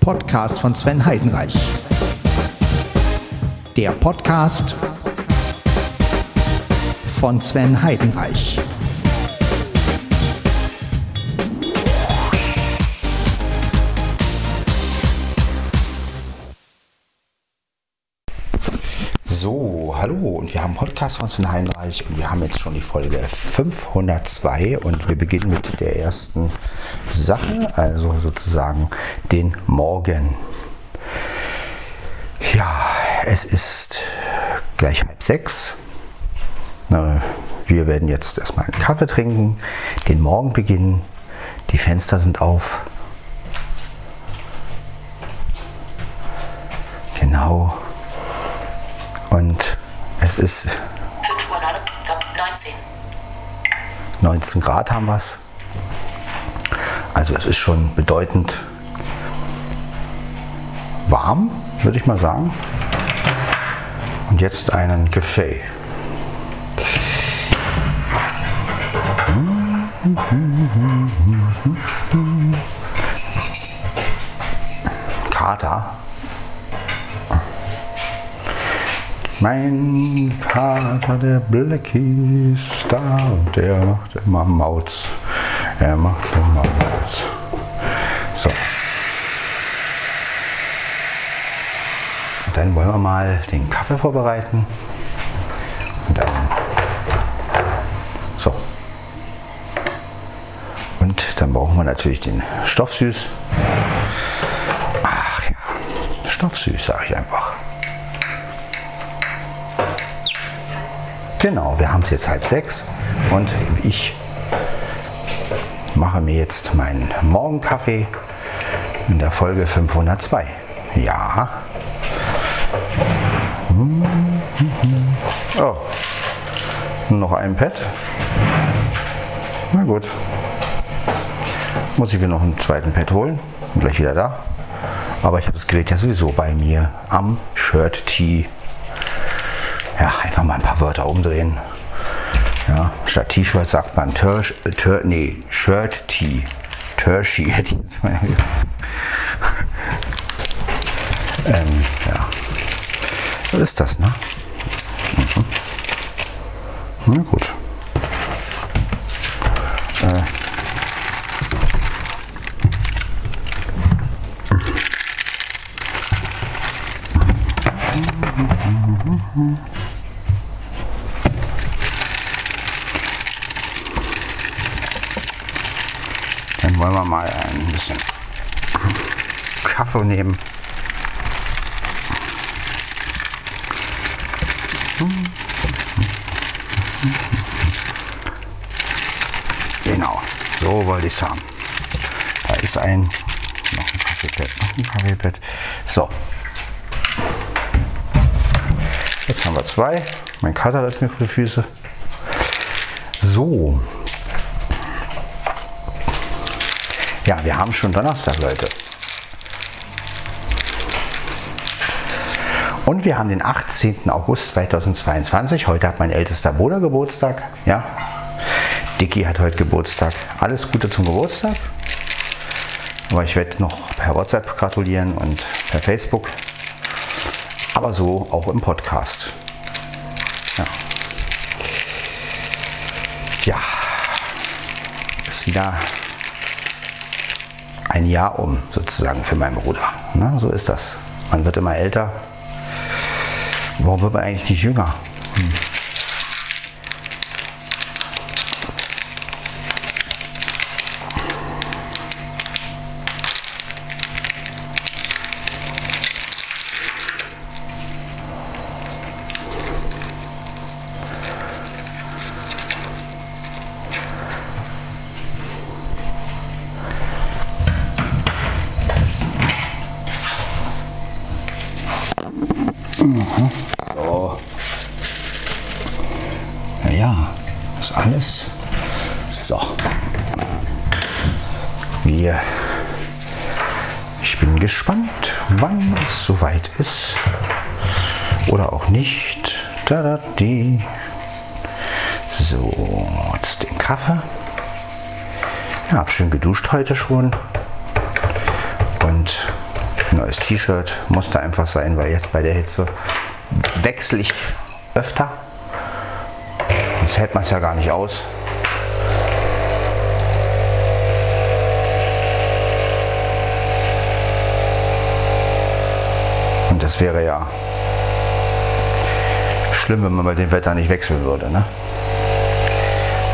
Podcast von Sven Heidenreich. Der Podcast von Sven Heidenreich. So, hallo und wir haben Podcast von Sven Heinreich und wir haben jetzt schon die Folge 502 und wir beginnen mit der ersten Sache, also sozusagen den Morgen. Ja, es ist gleich halb sechs. Wir werden jetzt erstmal einen Kaffee trinken, den Morgen beginnen, die Fenster sind auf. Genau. Und es ist 5 Uhr 19. 19 Grad haben wir es. Also es ist schon bedeutend warm, würde ich mal sagen. Und jetzt einen Kaffee. Kater. Mein Kater, der Blackie ist da und der macht immer Mauz. Er macht immer Mauz. So. Dann wollen wir mal den Kaffee vorbereiten. Und dann. So. Und dann brauchen wir natürlich den Stoffsüß. Ach ja, Stoffsüß sage ich einfach. Genau, wir haben es jetzt halb sechs und ich mache mir jetzt meinen Morgenkaffee in der Folge 502. Ja. Oh, noch ein Pad. Na gut. Muss ich mir noch einen zweiten Pad holen. Bin gleich wieder da. Aber ich habe das Gerät ja sowieso bei mir am Shirt Tee ja, einfach mal ein paar Wörter umdrehen. Ja, statt T-Shirt sagt man Tör, Tör, nee, Shirt Tee. Tershi hätte ich jetzt mal ähm, ja. So ist das, ne? Mhm. Na gut. Äh. Dann wollen wir mal ein bisschen Kaffee nehmen. Genau, so wollte ich es haben. Da ist ein, noch ein Kaffeepad, noch ein Kaffeepad. So. Jetzt haben wir zwei. Mein Kater läuft mir vor die Füße. So. Ja, wir haben schon Donnerstag, Leute. Und wir haben den 18. August 2022. Heute hat mein ältester Bruder Geburtstag. Ja, Dicky hat heute Geburtstag. Alles Gute zum Geburtstag. Aber ich werde noch per WhatsApp gratulieren und per Facebook. Aber so auch im Podcast. Wieder ein Jahr um, sozusagen, für meinen Bruder. Na, so ist das. Man wird immer älter. Warum wird man eigentlich nicht jünger? Heute schon. Und neues T-Shirt. Musste einfach sein, weil jetzt bei der Hitze wechsle ich öfter. Sonst hält man es ja gar nicht aus. Und das wäre ja schlimm, wenn man bei dem Wetter nicht wechseln würde. Ne?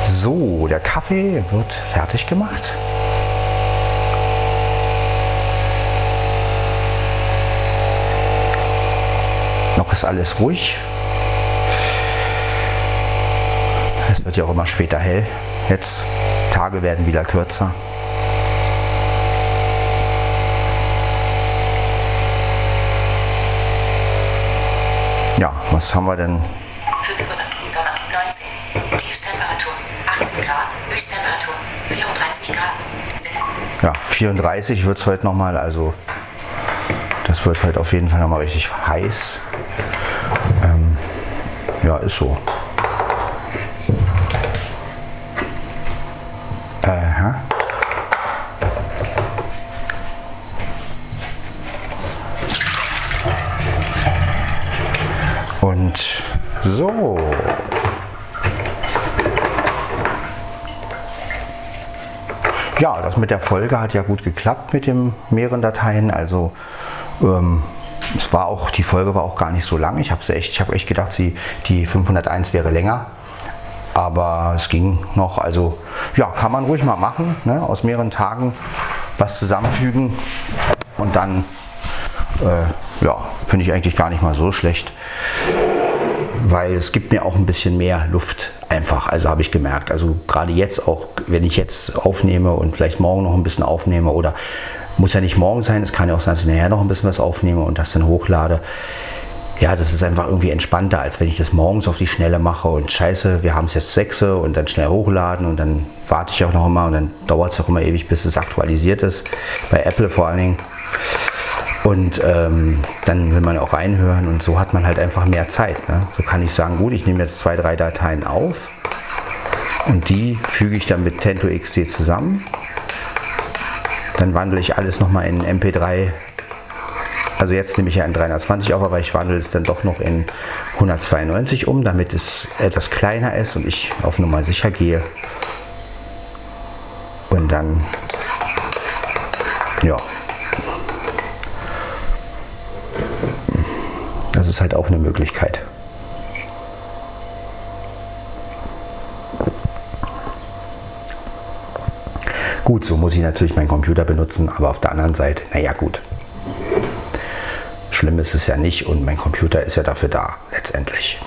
So, der Kaffee wird fertig gemacht. Noch ist alles ruhig. Es wird ja auch immer später hell. Jetzt Tage werden wieder kürzer. Ja, was haben wir denn? 5 Uhr, Donner, 19. Tiefstemperatur 18 Grad, Höchsttemperatur 34 Grad. Ja, 34 wird es heute nochmal, also das wird heute auf jeden Fall nochmal richtig heiß. Ja, ist so. Aha. Und so. Ja, das mit der Folge hat ja gut geklappt mit den mehreren Dateien. Also ähm, es war auch, die Folge war auch gar nicht so lang. Ich habe echt, habe echt gedacht, sie, die 501 wäre länger. Aber es ging noch. Also ja, kann man ruhig mal machen. Ne? Aus mehreren Tagen was zusammenfügen und dann äh, ja, finde ich eigentlich gar nicht mal so schlecht weil es gibt mir auch ein bisschen mehr Luft einfach. Also habe ich gemerkt. Also gerade jetzt auch, wenn ich jetzt aufnehme und vielleicht morgen noch ein bisschen aufnehme oder muss ja nicht morgen sein, es kann ja auch sein, dass ich nachher noch ein bisschen was aufnehme und das dann hochlade. Ja, das ist einfach irgendwie entspannter, als wenn ich das morgens auf die Schnelle mache und scheiße, wir haben es jetzt sechse und dann schnell hochladen und dann warte ich auch noch immer und dann dauert es auch immer ewig, bis es aktualisiert ist. Bei Apple vor allen Dingen. Und ähm, dann will man auch reinhören und so hat man halt einfach mehr Zeit. Ne? So kann ich sagen, gut, ich nehme jetzt zwei, drei Dateien auf und die füge ich dann mit Tento XD zusammen. Dann wandle ich alles nochmal in MP3. Also jetzt nehme ich ja in 320 auf, aber ich wandle es dann doch noch in 192 um, damit es etwas kleiner ist und ich auf Nummer sicher gehe. Und dann, ja, Das ist halt auch eine Möglichkeit. Gut, so muss ich natürlich meinen Computer benutzen, aber auf der anderen Seite, naja gut. Schlimm ist es ja nicht und mein Computer ist ja dafür da, letztendlich.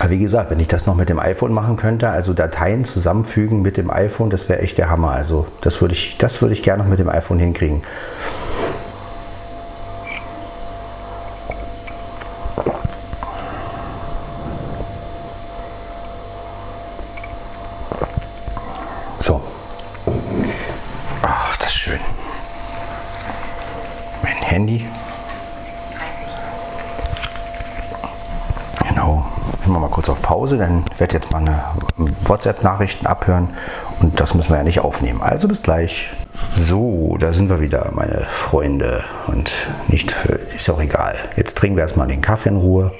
Aber wie gesagt, wenn ich das noch mit dem iPhone machen könnte, also Dateien zusammenfügen mit dem iPhone, das wäre echt der Hammer. Also das würde ich, das würde ich gerne noch mit dem iPhone hinkriegen. Pause, dann werde jetzt mal eine WhatsApp-Nachrichten abhören und das müssen wir ja nicht aufnehmen. Also bis gleich. So, da sind wir wieder, meine Freunde. Und nicht, ist auch egal. Jetzt trinken wir erstmal den Kaffee in Ruhe.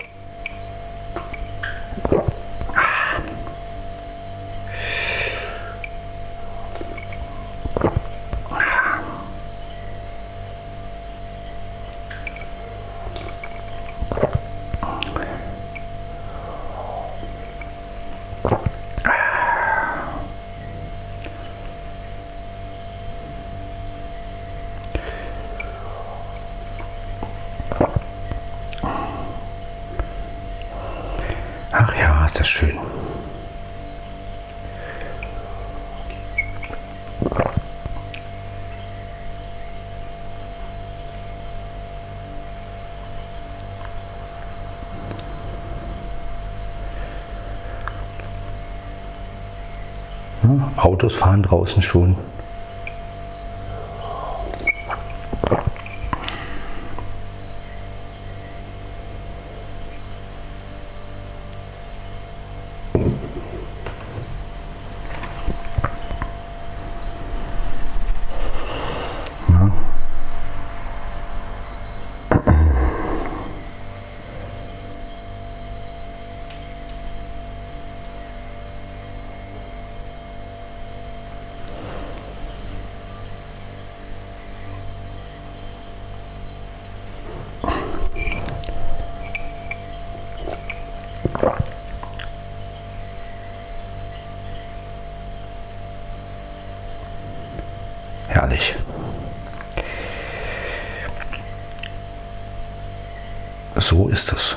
Autos fahren draußen schon. So ist es.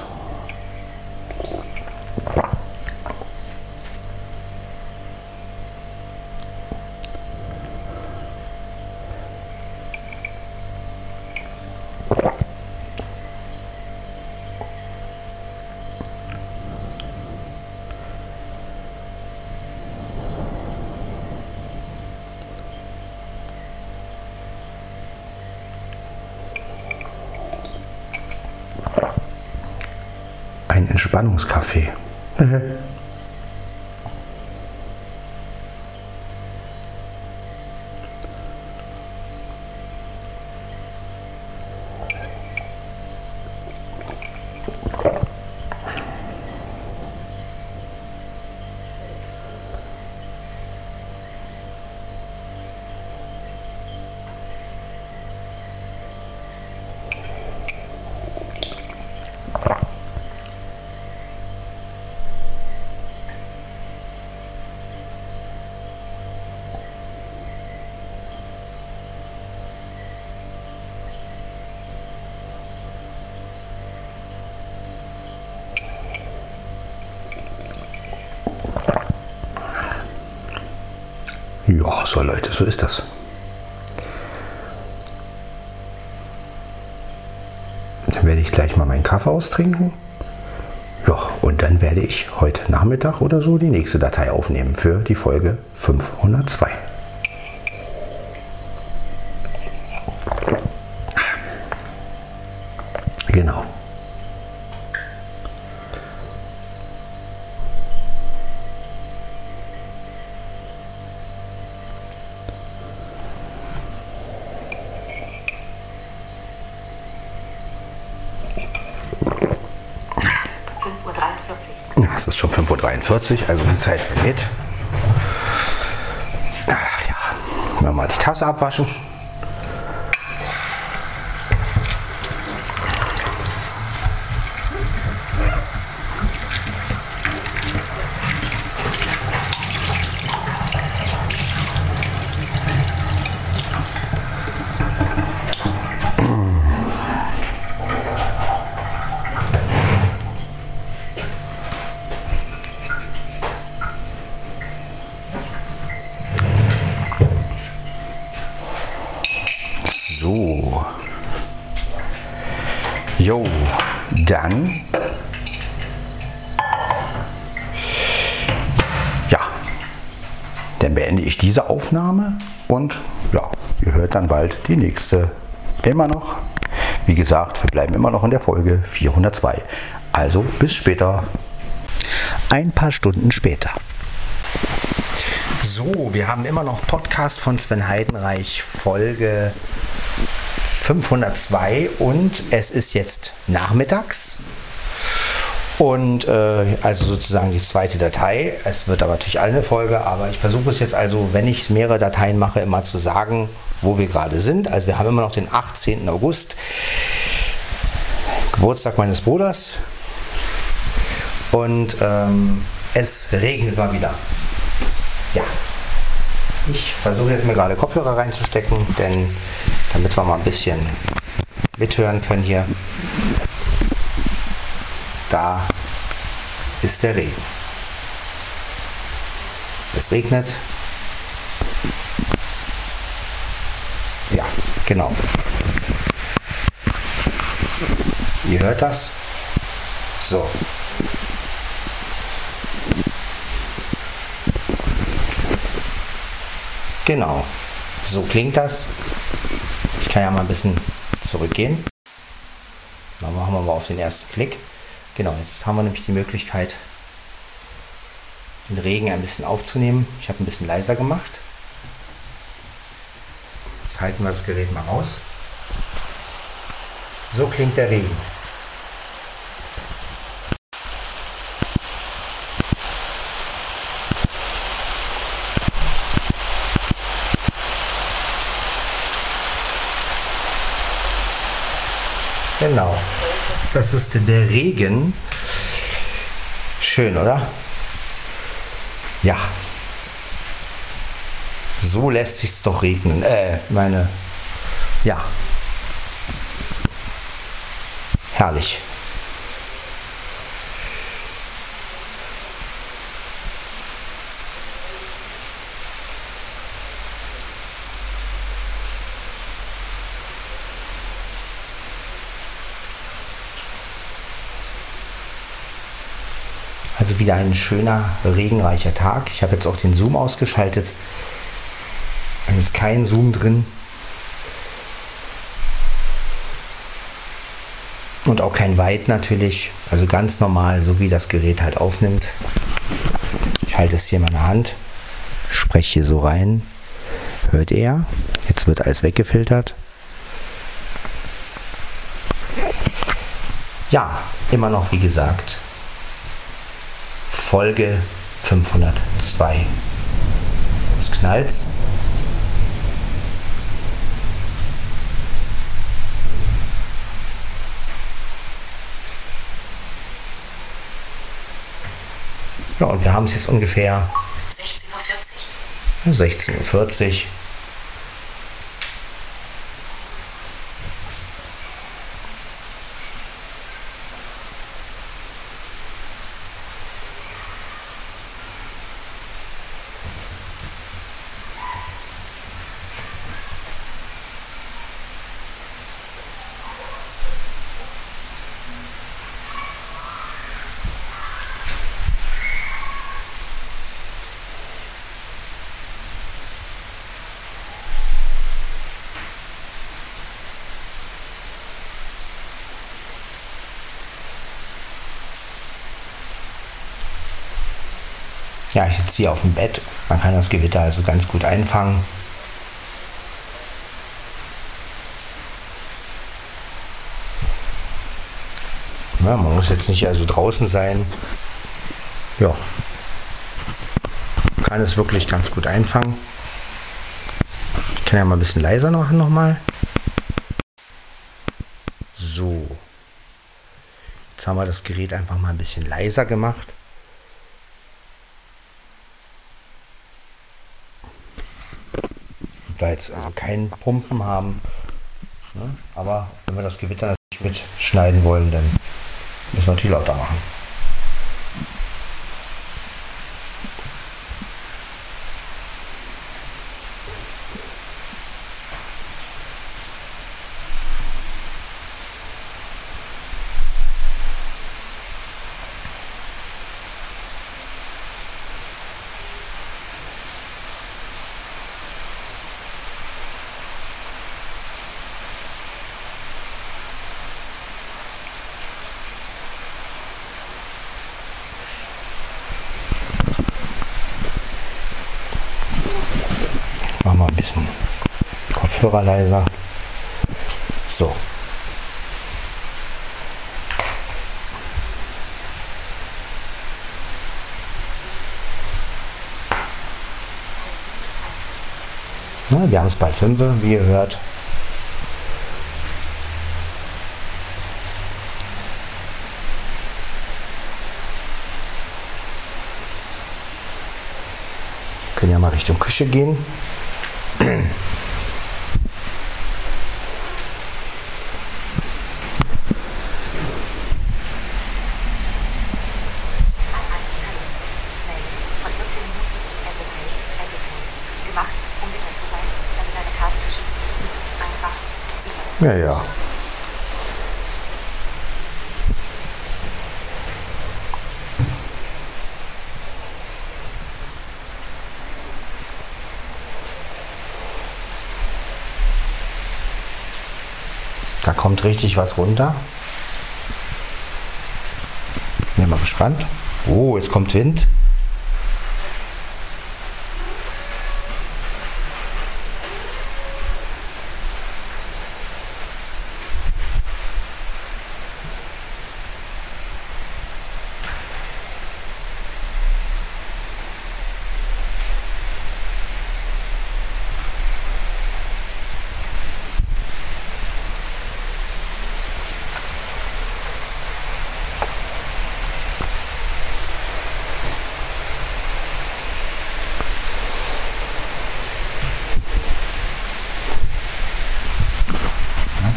Entspannungskaffee. Ja, so Leute, so ist das. Dann werde ich gleich mal meinen Kaffee austrinken. Ja, und dann werde ich heute Nachmittag oder so die nächste Datei aufnehmen für die Folge 502. 5.43 Uhr, also die Zeit vergeht. Ach ja, mal die Tasse abwaschen. So. Jo, dann. Ja. Dann beende ich diese Aufnahme und ja, ihr hört dann bald die nächste. Immer noch. Wie gesagt, wir bleiben immer noch in der Folge 402. Also bis später. Ein paar Stunden später. So, wir haben immer noch Podcast von Sven Heidenreich, Folge 502 und es ist jetzt nachmittags. Und äh, also sozusagen die zweite Datei. Es wird aber natürlich eine Folge, aber ich versuche es jetzt also, wenn ich mehrere Dateien mache, immer zu sagen, wo wir gerade sind. Also wir haben immer noch den 18. August, Geburtstag meines Bruders. Und ähm, es regnet mal wieder. Ja. Ich versuche jetzt mir gerade Kopfhörer reinzustecken, denn damit wir mal ein bisschen mithören können hier. Da ist der Regen. Es regnet. Ja, genau. Ihr hört das? So. Genau. So klingt das. Ich kann ja mal ein bisschen zurückgehen. Dann machen wir mal auf den ersten Klick. Genau, jetzt haben wir nämlich die Möglichkeit, den Regen ein bisschen aufzunehmen. Ich habe ein bisschen leiser gemacht. Jetzt halten wir das Gerät mal raus. So klingt der Regen. Genau. Das ist der Regen. Schön, oder? Ja. So lässt sich's doch regnen. Äh, meine. Ja. Herrlich. Also wieder ein schöner, regenreicher Tag. Ich habe jetzt auch den Zoom ausgeschaltet. Jetzt kein Zoom drin. Und auch kein Weit natürlich. Also ganz normal, so wie das Gerät halt aufnimmt. Ich halte es hier in meiner Hand, spreche hier so rein. Hört er? Jetzt wird alles weggefiltert. Ja, immer noch wie gesagt. Folge 502. Jetzt knallt's. Ja, und wir haben es jetzt ungefähr 16.40 16.40 Uhr. Ja, ich sitze hier auf dem Bett. Man kann das Gewitter also ganz gut einfangen. Ja, man muss jetzt nicht also draußen sein. Ja. Kann es wirklich ganz gut einfangen. Ich kann ja mal ein bisschen leiser machen nochmal. So. Jetzt haben wir das Gerät einfach mal ein bisschen leiser gemacht. Jetzt also keinen Pumpen haben. Ne? Aber wenn wir das Gewitter natürlich mitschneiden wollen, dann müssen wir natürlich lauter machen. Machen wir ein bisschen Kopfhörer leiser. So. Na, wir haben es bald 5, wie ihr hört. können ja mal Richtung Küche gehen. Von 14 Minuten Apple Pay, Apple Pay. Gemacht, um sicher zu sein, damit deine Karte geschützt ist. Einfach sicher. Ja, ja. Da kommt richtig was runter. Bin mal gespannt. Oh, es kommt Wind.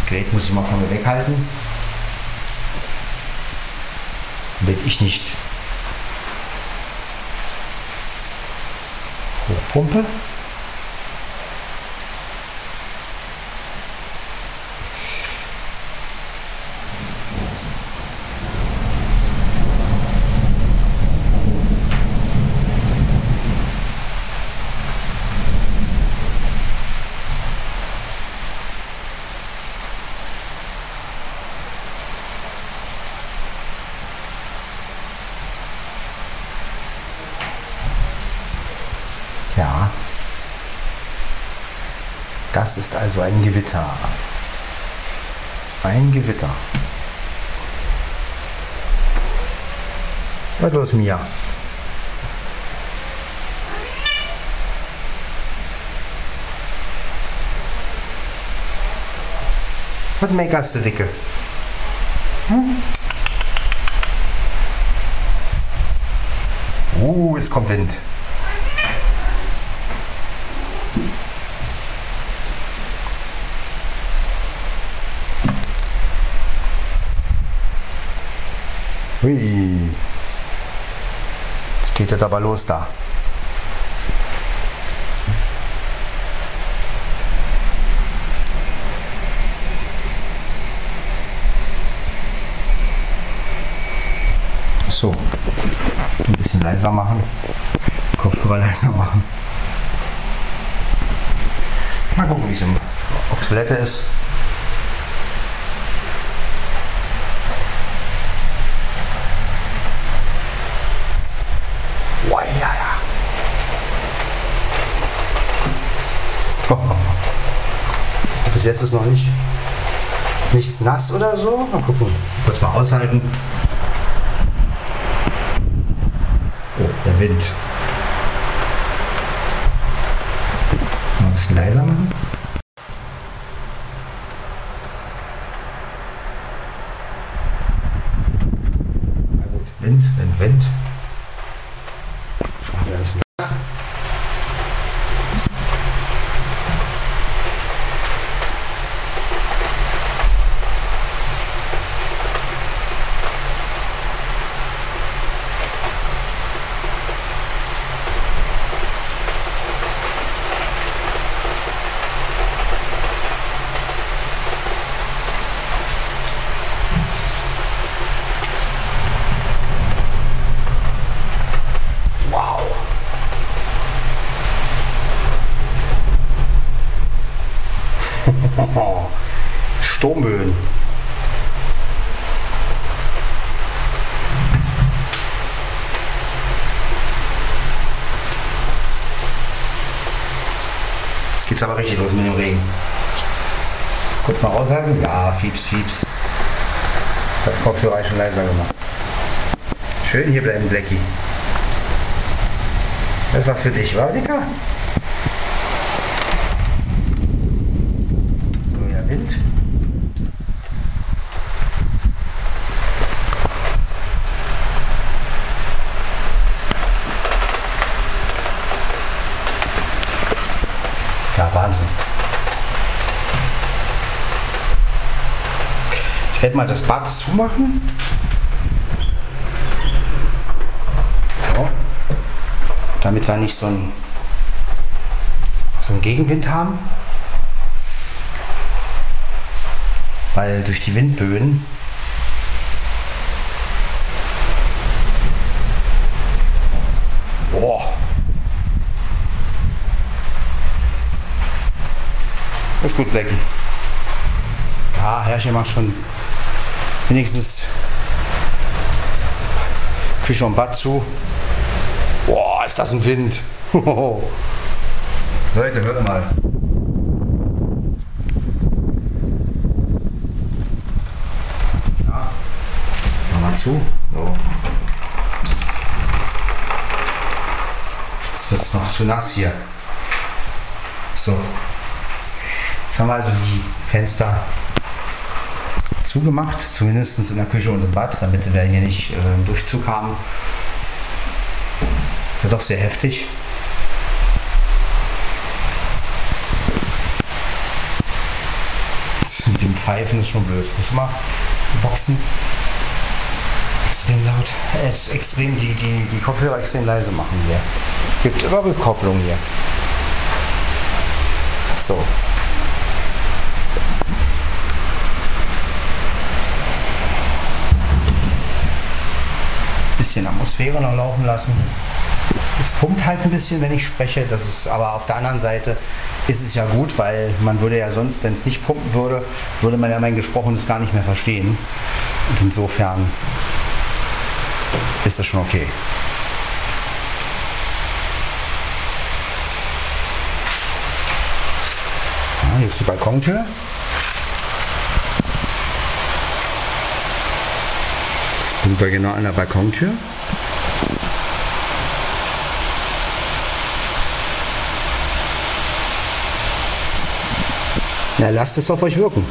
Gerät muss ich mal mir weghalten. Damit ich nicht hochpumpe. Ja. Das ist also ein Gewitter. Ein Gewitter. Was los, Mia? Was meckerst du, Dicke? Hm? Uh, es kommt Wind. Hui. Jetzt geht es aber los da. So, ein bisschen leiser machen, Kopfhörer leiser machen. Mal gucken, wie es auf Toilette ist. Boah, ja, ja. Bis jetzt ist noch nicht nichts nass oder so. Mal gucken. Kurz mal aushalten. Oh, der Wind. Mal ein bisschen leiser machen. Na gut, Wind, Wind, Wind. Ja, ist Wow. Sturmböen. Jetzt geht's aber richtig los mit dem Regen. Kurz mal raushalten. Ja, Fieps, Fieps. Das Kopfhörer schon leiser gemacht. Schön hier bleiben, Blackie. Das was für dich, war Dicker? So, ja, Wind. Ja, Wahnsinn. Ich werde mal das Bad zumachen. So damit wir nicht so einen, so einen Gegenwind haben. Weil durch die Windböen Boah. Ist gut, Blackie. Ja, Herrchen macht schon wenigstens Küche und Bad zu. Boah, ist das ein Wind. Leute, hört mal. Ja, mach mal zu. So. Jetzt wird es noch zu nass hier. So. Jetzt haben wir also die Fenster zugemacht, zumindest in der Küche und im Bad, damit wir hier nicht äh, Durchzug haben. Ja, doch sehr heftig. Mit dem pfeifen ist schon blöd. Muss mal Boxen extrem laut, ist extrem die, die, die Kopfhörer extrem leise machen hier. Gibt immer Rückkopplung hier. So. Bisschen Atmosphäre noch laufen lassen. Es pumpt halt ein bisschen, wenn ich spreche. Das ist aber auf der anderen Seite ist es ja gut, weil man würde ja sonst, wenn es nicht pumpen würde, würde man ja mein Gesprochenes gar nicht mehr verstehen. Und insofern ist das schon okay. Ja, hier ist die Balkontür. Sind wir genau an der Balkontür. Na, lasst es auf euch wirken.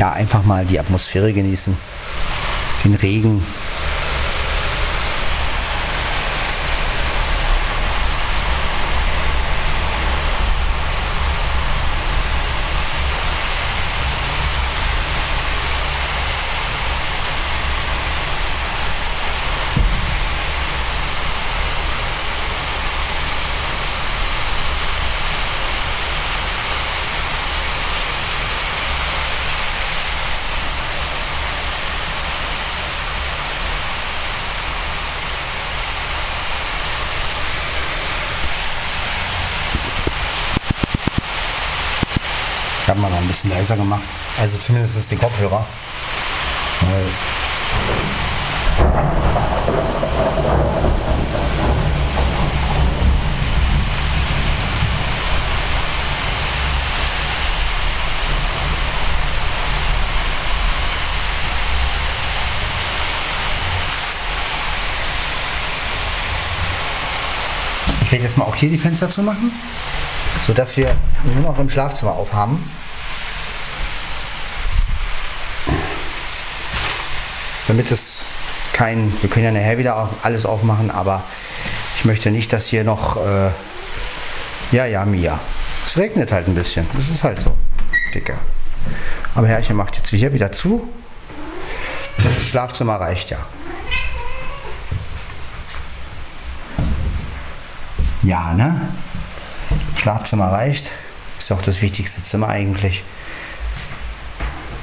ja, einfach mal die Atmosphäre genießen, den Regen. Ich habe leiser gemacht. Also zumindest die Kopfhörer. Ich werde jetzt mal auch hier die Fenster zu machen, sodass wir nur noch im Schlafzimmer aufhaben. Damit es kein, wir können ja nachher wieder alles aufmachen, aber ich möchte nicht, dass hier noch, äh, ja, ja, Mia. Es regnet halt ein bisschen, das ist halt so, Dicker. Aber Herrchen macht jetzt hier wieder zu. Das Schlafzimmer reicht ja. Ja, ne? Schlafzimmer reicht. Ist auch das wichtigste Zimmer eigentlich.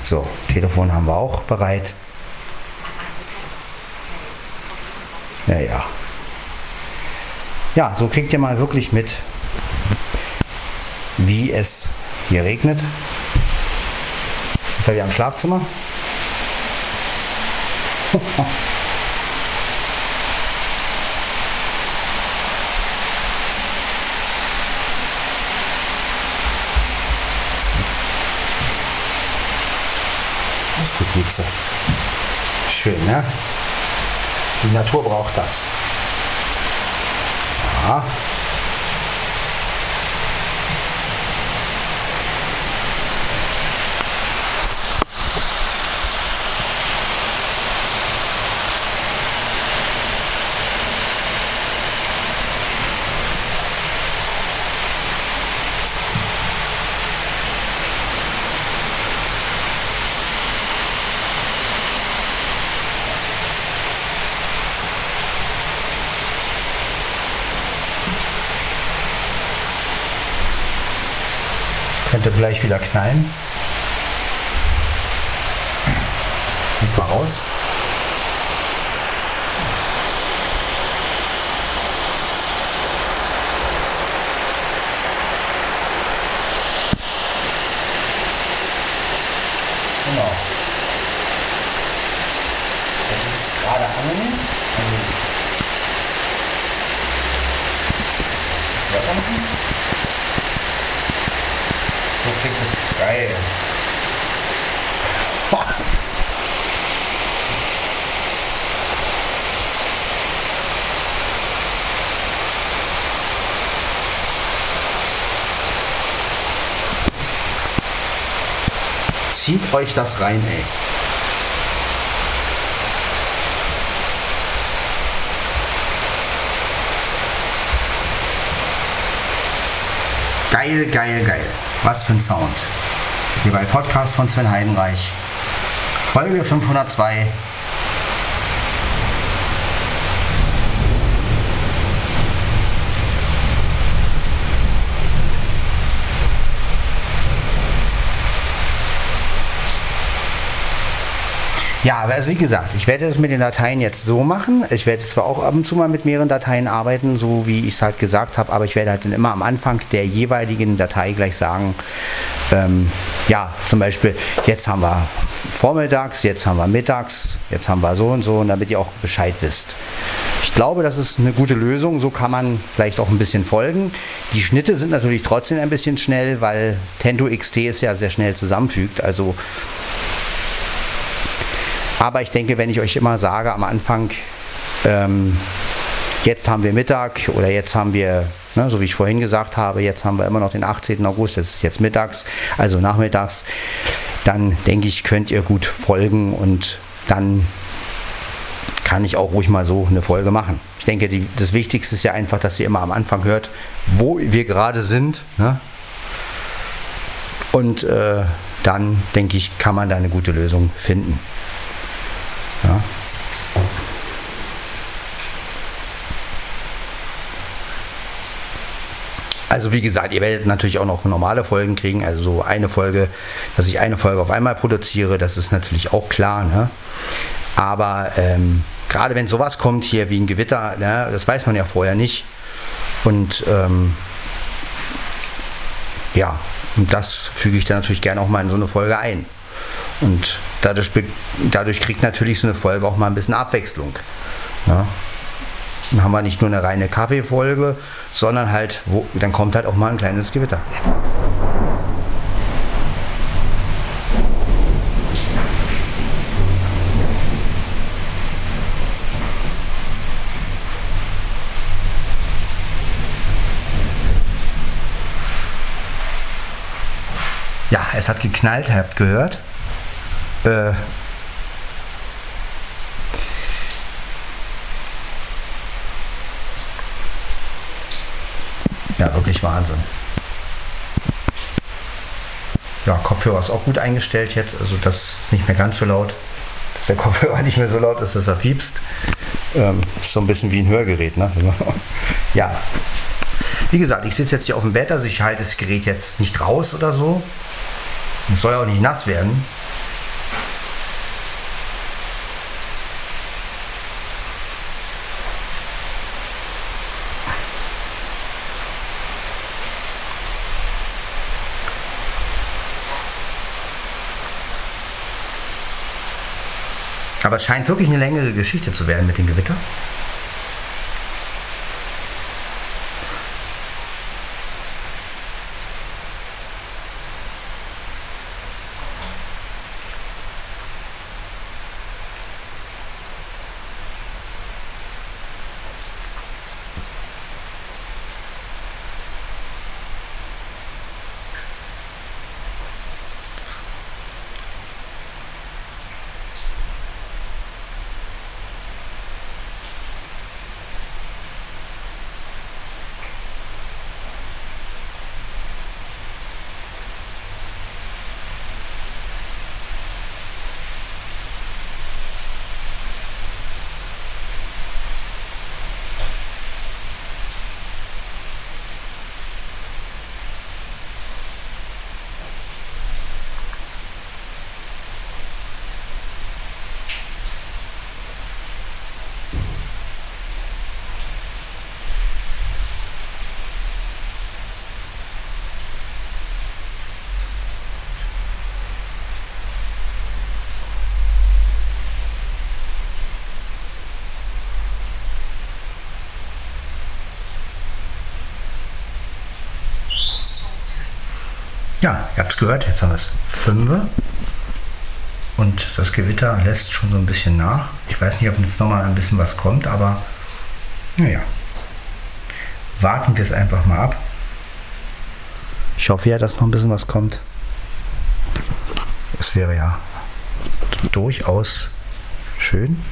So, Telefon haben wir auch bereit. Ja, ja. So kriegt ihr mal wirklich mit, wie es hier regnet. Sind wir wieder im Schlafzimmer. Das ist gut, Mieze. Schön, ne? Die Natur braucht das. Ja. Könnte gleich wieder knallen. Sieht mal raus. Genau. Das ist gerade angenehm. Also das weitermachen. So klingt das geil. Boah. Zieht euch das rein, ey. Geil, geil, geil. Was für ein Sound. Hier bei Podcast von Sven Heidenreich. Folge 502. Ja, aber also wie gesagt, ich werde das mit den Dateien jetzt so machen. Ich werde zwar auch ab und zu mal mit mehreren Dateien arbeiten, so wie ich es halt gesagt habe, aber ich werde halt dann immer am Anfang der jeweiligen Datei gleich sagen, ähm, ja, zum Beispiel, jetzt haben wir vormittags, jetzt haben wir mittags, jetzt haben wir so und so, und damit ihr auch Bescheid wisst. Ich glaube, das ist eine gute Lösung. So kann man vielleicht auch ein bisschen folgen. Die Schnitte sind natürlich trotzdem ein bisschen schnell, weil Tento XT es ja sehr schnell zusammenfügt. Also aber ich denke, wenn ich euch immer sage am Anfang, ähm, jetzt haben wir Mittag oder jetzt haben wir, ne, so wie ich vorhin gesagt habe, jetzt haben wir immer noch den 18. August, das ist jetzt mittags, also nachmittags, dann denke ich, könnt ihr gut folgen und dann kann ich auch ruhig mal so eine Folge machen. Ich denke, die, das Wichtigste ist ja einfach, dass ihr immer am Anfang hört, wo wir gerade sind. Ne? Und äh, dann, denke ich, kann man da eine gute Lösung finden. Ja. Also wie gesagt, ihr werdet natürlich auch noch normale Folgen kriegen, also so eine Folge, dass ich eine Folge auf einmal produziere, das ist natürlich auch klar. Ne? Aber ähm, gerade wenn sowas kommt hier wie ein Gewitter, ne, das weiß man ja vorher nicht. Und ähm, ja, und das füge ich dann natürlich gerne auch mal in so eine Folge ein. Und dadurch, dadurch kriegt natürlich so eine Folge auch mal ein bisschen Abwechslung. Ja. Dann haben wir nicht nur eine reine Kaffeefolge, sondern halt, wo, dann kommt halt auch mal ein kleines Gewitter. Jetzt. Ja, es hat geknallt, habt gehört. Äh, ja, wirklich Wahnsinn. Ja, Kopfhörer ist auch gut eingestellt jetzt, also das ist nicht mehr ganz so laut. Dass der Kopfhörer nicht mehr so laut ist, dass er fiebst. Ähm, ist so ein bisschen wie ein Hörgerät, ne? ja. Wie gesagt, ich sitze jetzt hier auf dem Bett, also ich halte das Gerät jetzt nicht raus oder so. Es soll ja auch nicht nass werden. Aber es scheint wirklich eine längere Geschichte zu werden mit dem Gewitter. Ja, ihr habt es gehört, jetzt haben wir es 5. Und das Gewitter lässt schon so ein bisschen nach. Ich weiß nicht, ob jetzt nochmal ein bisschen was kommt, aber naja. Warten wir es einfach mal ab. Ich hoffe ja, dass noch ein bisschen was kommt. Das wäre ja durchaus schön.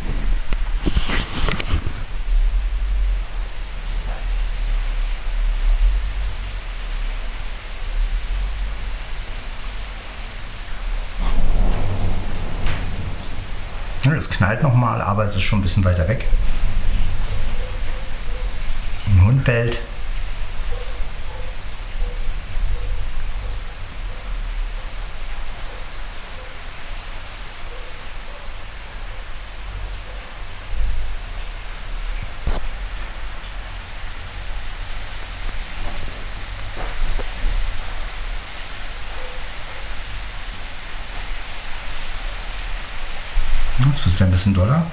Es knallt nochmal, aber es ist schon ein bisschen weiter weg. Ein Hund bellt. Jetzt wird es ein bisschen doller.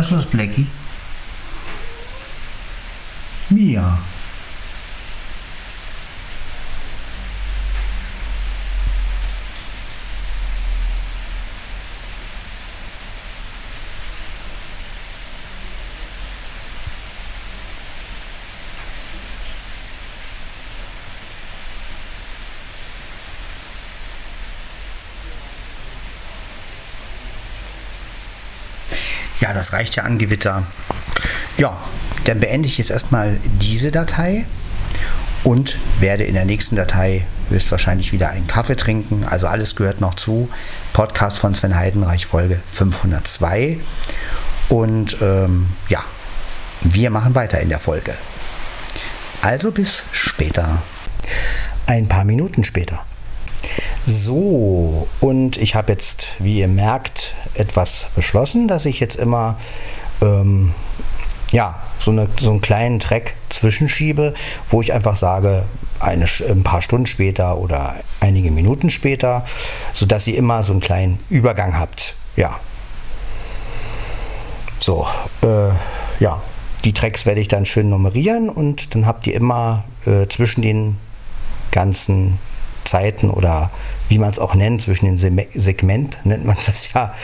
Was ist los, Blackie? Mia. Ja, das reicht ja an Gewitter. Ja, dann beende ich jetzt erstmal diese Datei und werde in der nächsten Datei höchstwahrscheinlich wieder einen Kaffee trinken. Also alles gehört noch zu. Podcast von Sven Heidenreich, Folge 502. Und ähm, ja, wir machen weiter in der Folge. Also bis später. Ein paar Minuten später. So, und ich habe jetzt, wie ihr merkt, etwas beschlossen, dass ich jetzt immer ähm, ja, so, eine, so einen kleinen Track zwischenschiebe, wo ich einfach sage, eine, ein paar Stunden später oder einige Minuten später, sodass ihr immer so einen kleinen Übergang habt. Ja. So, äh, ja, die Tracks werde ich dann schön nummerieren und dann habt ihr immer äh, zwischen den ganzen Zeiten oder wie man es auch nennt, zwischen den Segment nennt man das ja,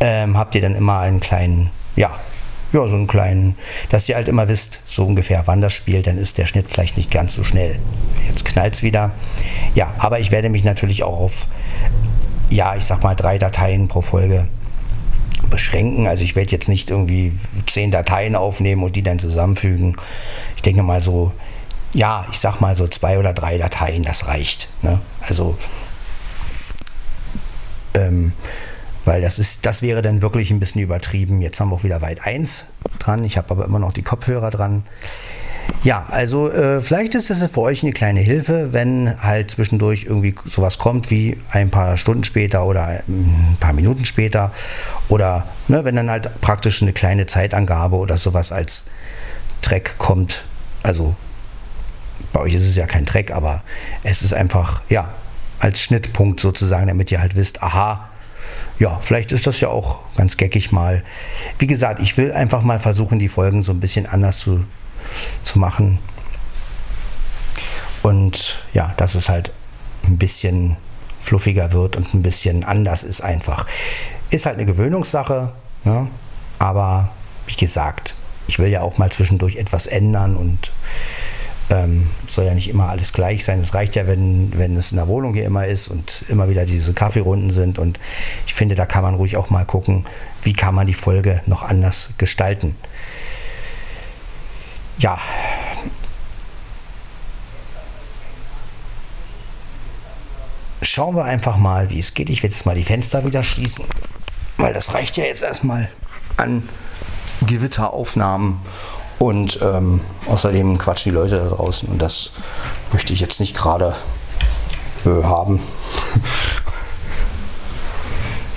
ähm, habt ihr dann immer einen kleinen, ja, ja, so einen kleinen, dass ihr halt immer wisst, so ungefähr, wann das spielt, dann ist der Schnitt vielleicht nicht ganz so schnell. Jetzt knallt es wieder. Ja, aber ich werde mich natürlich auch auf, ja, ich sag mal, drei Dateien pro Folge beschränken. Also ich werde jetzt nicht irgendwie zehn Dateien aufnehmen und die dann zusammenfügen. Ich denke mal so, ja, ich sag mal so zwei oder drei Dateien, das reicht. Ne? Also, ähm, weil das ist, das wäre dann wirklich ein bisschen übertrieben. Jetzt haben wir auch wieder weit 1 dran. Ich habe aber immer noch die Kopfhörer dran. Ja, also äh, vielleicht ist das für euch eine kleine Hilfe, wenn halt zwischendurch irgendwie sowas kommt wie ein paar Stunden später oder ein paar Minuten später oder ne, wenn dann halt praktisch eine kleine Zeitangabe oder sowas als Track kommt. Also bei euch ist es ja kein Dreck, aber es ist einfach, ja, als Schnittpunkt sozusagen, damit ihr halt wisst, aha, ja, vielleicht ist das ja auch ganz geckig mal. Wie gesagt, ich will einfach mal versuchen, die Folgen so ein bisschen anders zu, zu machen. Und ja, dass es halt ein bisschen fluffiger wird und ein bisschen anders ist einfach. Ist halt eine Gewöhnungssache, ja, aber wie gesagt, ich will ja auch mal zwischendurch etwas ändern und ähm, soll ja nicht immer alles gleich sein. Es reicht ja, wenn, wenn es in der Wohnung hier immer ist und immer wieder diese Kaffeerunden sind. Und ich finde, da kann man ruhig auch mal gucken, wie kann man die Folge noch anders gestalten. Ja. Schauen wir einfach mal, wie es geht. Ich werde jetzt mal die Fenster wieder schließen, weil das reicht ja jetzt erstmal an Gewitteraufnahmen und ähm, außerdem quatschen die Leute da draußen und das möchte ich jetzt nicht gerade äh, haben.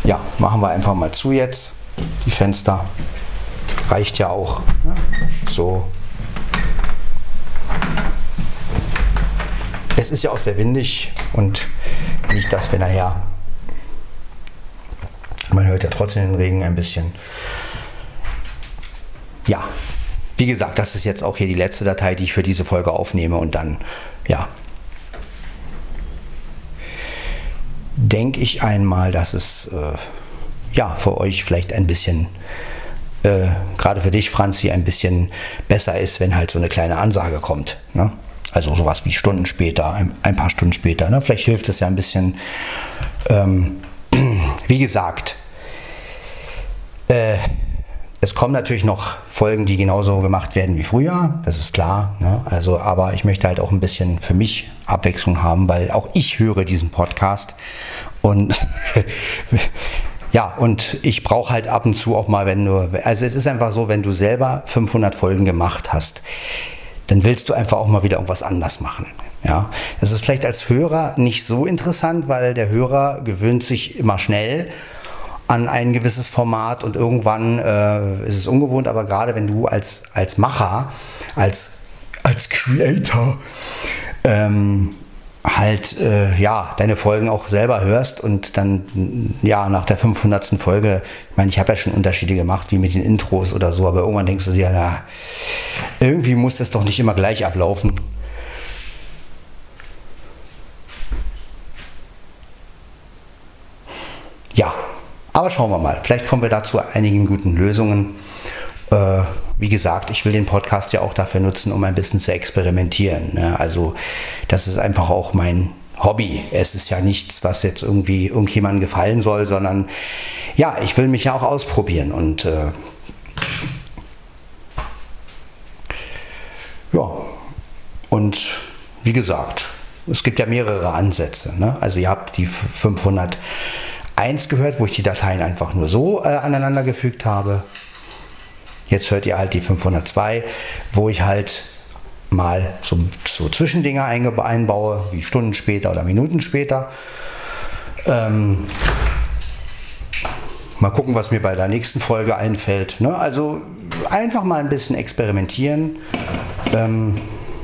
ja, machen wir einfach mal zu jetzt. Die Fenster. Reicht ja auch. Ne? So. Es ist ja auch sehr windig und nicht, dass wir nachher. Man hört ja trotzdem den Regen ein bisschen. Ja, wie gesagt, das ist jetzt auch hier die letzte Datei, die ich für diese Folge aufnehme und dann, ja, denke ich einmal, dass es äh, ja für euch vielleicht ein bisschen, äh, gerade für dich, Franzi, ein bisschen besser ist, wenn halt so eine kleine Ansage kommt. Ne? Also sowas wie Stunden später, ein, ein paar Stunden später. Ne? Vielleicht hilft es ja ein bisschen. Ähm, wie gesagt, äh, es kommen natürlich noch Folgen, die genauso gemacht werden wie früher, das ist klar. Ne? Also, aber ich möchte halt auch ein bisschen für mich Abwechslung haben, weil auch ich höre diesen Podcast und ja, und ich brauche halt ab und zu auch mal, wenn du, also es ist einfach so, wenn du selber 500 Folgen gemacht hast, dann willst du einfach auch mal wieder irgendwas anders machen. Ja, das ist vielleicht als Hörer nicht so interessant, weil der Hörer gewöhnt sich immer schnell an ein gewisses Format und irgendwann äh, ist es ungewohnt, aber gerade wenn du als, als Macher, als, als Creator, ähm, halt äh, ja deine Folgen auch selber hörst und dann ja nach der 500. Folge, ich meine, ich habe ja schon Unterschiede gemacht, wie mit den Intros oder so, aber irgendwann denkst du dir, na, irgendwie muss das doch nicht immer gleich ablaufen. Ja, aber schauen wir mal. Vielleicht kommen wir da zu einigen guten Lösungen. Äh, wie gesagt, ich will den Podcast ja auch dafür nutzen, um ein bisschen zu experimentieren. Ne? Also das ist einfach auch mein Hobby. Es ist ja nichts, was jetzt irgendwie irgendjemandem gefallen soll, sondern ja, ich will mich ja auch ausprobieren und äh, ja, und wie gesagt, es gibt ja mehrere Ansätze. Ne? Also ihr habt die 500 1 gehört, wo ich die Dateien einfach nur so äh, aneinander gefügt habe. Jetzt hört ihr halt die 502, wo ich halt mal so, so Zwischendinger einbaue, wie Stunden später oder Minuten später. Ähm, mal gucken, was mir bei der nächsten Folge einfällt. Ne? Also einfach mal ein bisschen experimentieren. Ähm,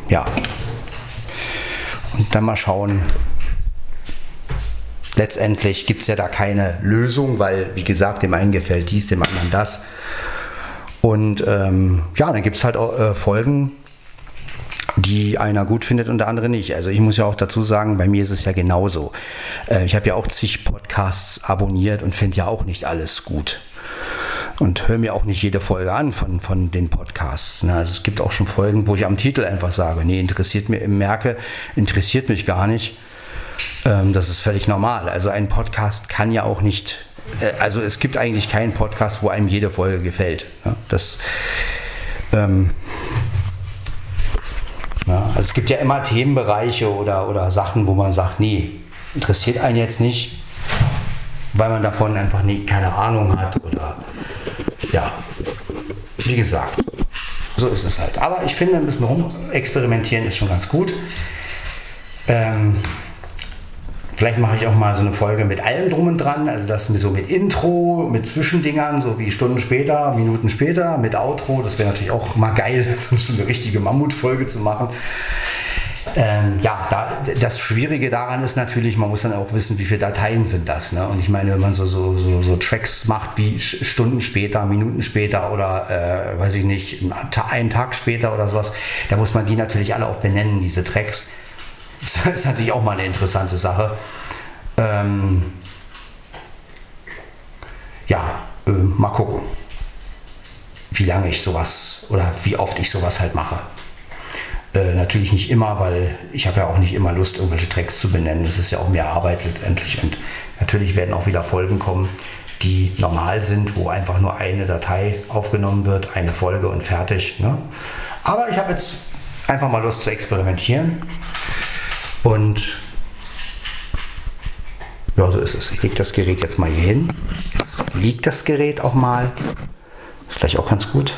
ja. Und dann mal schauen, letztendlich gibt es ja da keine Lösung, weil, wie gesagt, dem einen gefällt dies, dem anderen das. Und ähm, ja, dann gibt es halt auch äh, Folgen, die einer gut findet und der andere nicht. Also ich muss ja auch dazu sagen, bei mir ist es ja genauso. Äh, ich habe ja auch zig Podcasts abonniert und finde ja auch nicht alles gut. Und höre mir auch nicht jede Folge an von, von den Podcasts. Ne? Also es gibt auch schon Folgen, wo ich am Titel einfach sage, nee, interessiert mir, merke, interessiert mich gar nicht. Ähm, das ist völlig normal. Also ein Podcast kann ja auch nicht, äh, also es gibt eigentlich keinen Podcast, wo einem jede Folge gefällt. Ja, das, ähm, ja, also es gibt ja immer Themenbereiche oder, oder Sachen, wo man sagt, nee, interessiert einen jetzt nicht, weil man davon einfach nie, keine Ahnung hat oder ja, wie gesagt, so ist es halt. Aber ich finde, ein bisschen rumexperimentieren ist schon ganz gut. Ähm, Vielleicht mache ich auch mal so eine Folge mit allem drum und dran, also das so mit Intro, mit Zwischendingern, so wie Stunden später, Minuten später, mit Outro. Das wäre natürlich auch mal geil, so eine richtige Mammutfolge zu machen. Ähm, ja, da, das Schwierige daran ist natürlich, man muss dann auch wissen, wie viele Dateien sind das. Ne? Und ich meine, wenn man so, so, so, so Tracks macht wie Stunden später, Minuten später oder äh, weiß ich nicht, einen Tag später oder sowas, da muss man die natürlich alle auch benennen, diese Tracks. Das ist natürlich auch mal eine interessante Sache. Ähm, ja, äh, mal gucken, wie lange ich sowas oder wie oft ich sowas halt mache. Äh, natürlich nicht immer, weil ich habe ja auch nicht immer Lust, irgendwelche Tracks zu benennen. Das ist ja auch mehr Arbeit letztendlich. Und natürlich werden auch wieder Folgen kommen, die normal sind, wo einfach nur eine Datei aufgenommen wird, eine Folge und fertig. Ne? Aber ich habe jetzt einfach mal Lust zu experimentieren. Und ja, so ist es. Ich lege das Gerät jetzt mal hier hin. Jetzt liegt das Gerät auch mal. Ist gleich auch ganz gut.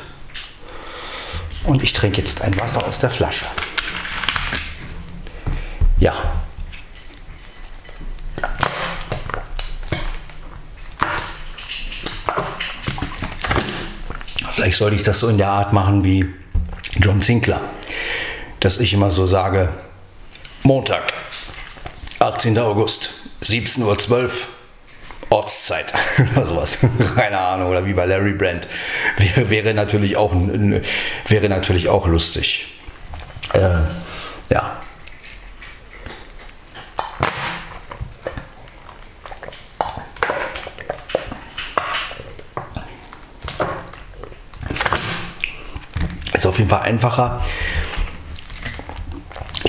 Und ich trinke jetzt ein Wasser aus der Flasche. Ja. Vielleicht sollte ich das so in der Art machen wie John Sinclair, dass ich immer so sage, Montag, 18. August, 17.12 Uhr, Ortszeit oder sowas. Keine Ahnung. Oder wie bei Larry Brand. Wäre, wäre, natürlich, auch, wäre natürlich auch lustig. Äh, ja. Ist auf jeden Fall einfacher.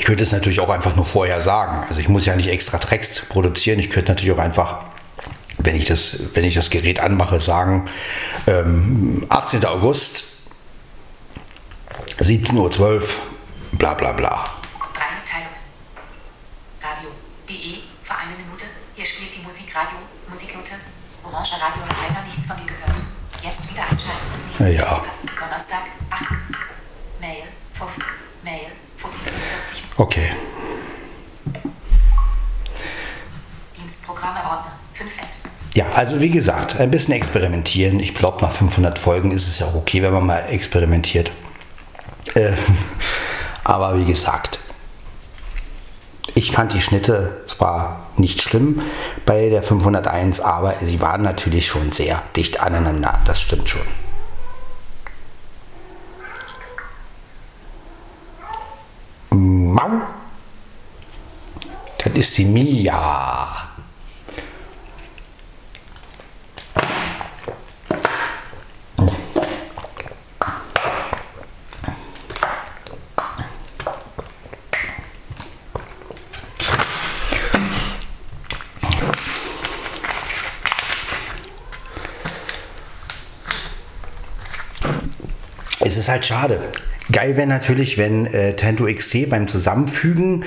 Ich könnte es natürlich auch einfach nur vorher sagen. Also ich muss ja nicht extra Text produzieren. Ich könnte natürlich auch einfach wenn ich das, wenn ich das Gerät anmache, sagen, ähm, 18. August, 17.12 Uhr, bla bla bla. Drei Mitteilungen. Radio.de für eine Minute. Hier spielt die Musikradio, Musiknote. Orange Radio hat leider nichts von dir gehört. Jetzt wieder einschalten und nichts ja, ja. Donnerstag, Okay. Dienstprogramme Ordner. Fünf Apps. Ja, also wie gesagt, ein bisschen experimentieren. Ich glaube, nach 500 Folgen ist es ja auch okay, wenn man mal experimentiert. Äh, aber wie gesagt, ich fand die Schnitte zwar nicht schlimm bei der 501, aber sie waren natürlich schon sehr dicht aneinander. Das stimmt schon. Das ist die Mia. es ist halt schade. Geil wäre natürlich, wenn äh, Tento XT beim Zusammenfügen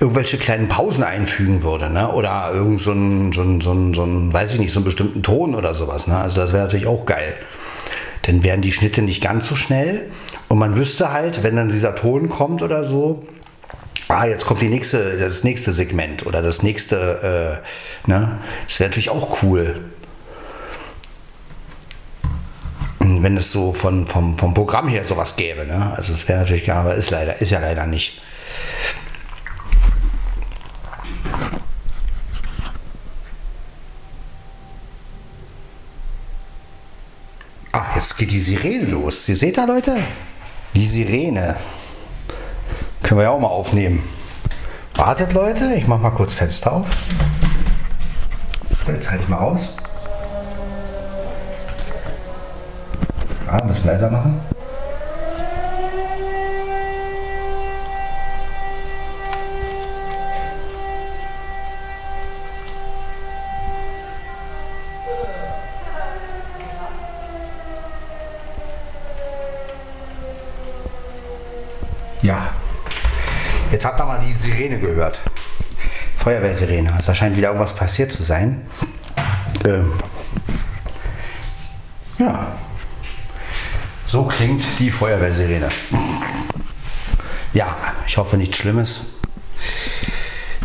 irgendwelche kleinen Pausen einfügen würde, ne? Oder irgend so ein, so ein, so ein, so ein, weiß ich nicht, so einen bestimmten Ton oder sowas, ne? Also das wäre natürlich auch geil. Dann wären die Schnitte nicht ganz so schnell und man wüsste halt, wenn dann dieser Ton kommt oder so, ah, jetzt kommt die nächste, das nächste Segment oder das nächste, äh, ne? Das wäre natürlich auch cool. Wenn es so von, vom, vom Programm her sowas gäbe. Ne? Also es wäre natürlich, aber ist leider, ist ja leider nicht. Ah, jetzt geht die Sirene los. Ihr seht da, Leute? Die Sirene. Können wir ja auch mal aufnehmen. Wartet, Leute. Ich mache mal kurz Fenster auf. Jetzt halte ich mal aus. Ah, ein bisschen leiser machen. Ja, jetzt habt ihr mal die Sirene gehört. Feuerwehrsirene. Also da scheint wieder irgendwas passiert zu sein. Ähm, ja, so klingt die Feuerwehrsirene. Ja, ich hoffe nichts Schlimmes.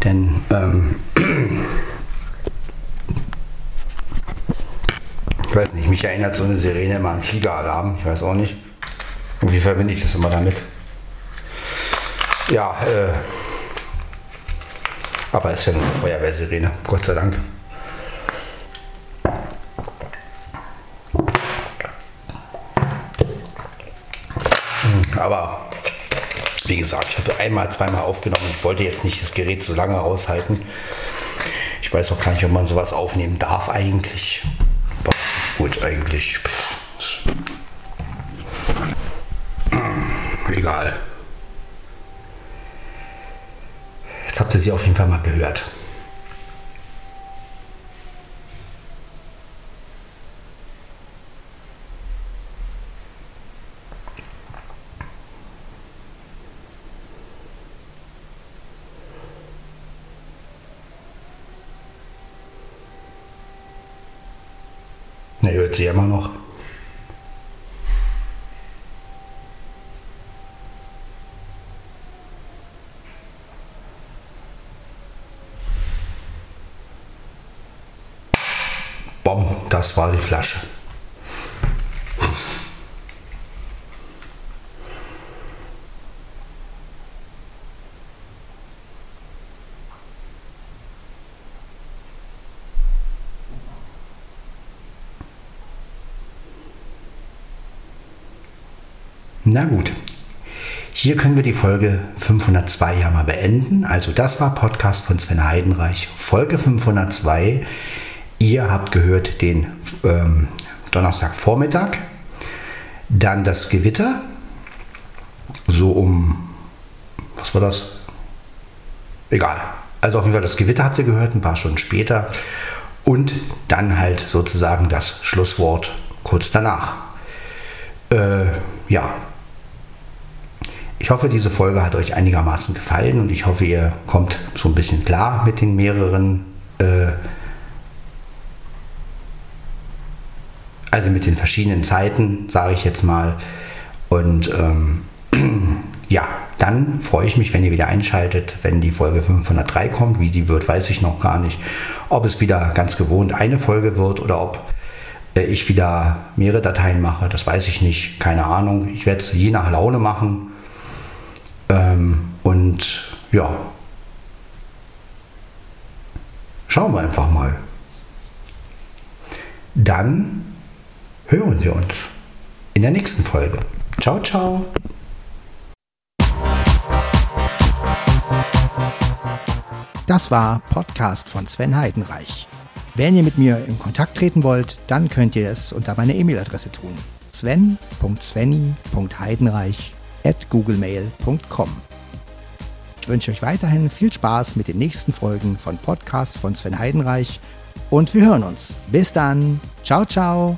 Denn ähm, ich weiß nicht, mich erinnert so eine Sirene immer an Fliegeralarm. Ich weiß auch nicht. Irgendwie verbinde ich das immer damit. Ja, äh, Aber es nur eine Feuerwehrsirene, Gott sei Dank. Aber wie gesagt, ich habe einmal, zweimal aufgenommen. Ich wollte jetzt nicht das Gerät so lange aushalten. Ich weiß auch gar nicht, ob man sowas aufnehmen darf eigentlich. Aber gut, eigentlich. Egal. Jetzt habt ihr sie auf jeden Fall mal gehört. Ja immer noch. Bom, das war die Flasche. Na gut. Hier können wir die Folge 502 ja mal beenden. Also das war Podcast von Sven Heidenreich, Folge 502. Ihr habt gehört den ähm, Donnerstagvormittag, dann das Gewitter, so um, was war das? Egal. Also auf jeden Fall das Gewitter habt ihr gehört, ein paar Stunden später. Und dann halt sozusagen das Schlusswort kurz danach. Äh, ja, ich hoffe, diese Folge hat euch einigermaßen gefallen und ich hoffe, ihr kommt so ein bisschen klar mit den mehreren, äh, also mit den verschiedenen Zeiten, sage ich jetzt mal. Und ähm, ja, dann freue ich mich, wenn ihr wieder einschaltet, wenn die Folge 503 kommt. Wie die wird, weiß ich noch gar nicht. Ob es wieder ganz gewohnt eine Folge wird oder ob äh, ich wieder mehrere Dateien mache, das weiß ich nicht. Keine Ahnung. Ich werde es je nach Laune machen. Ähm, und ja, schauen wir einfach mal. Dann hören wir uns in der nächsten Folge. Ciao, ciao. Das war Podcast von Sven Heidenreich. Wenn ihr mit mir in Kontakt treten wollt, dann könnt ihr es unter meiner E-Mail-Adresse tun. sven.svenny.heidenreich at googlemail.com. Ich wünsche euch weiterhin viel Spaß mit den nächsten Folgen von Podcast von Sven Heidenreich und wir hören uns. Bis dann. Ciao, ciao.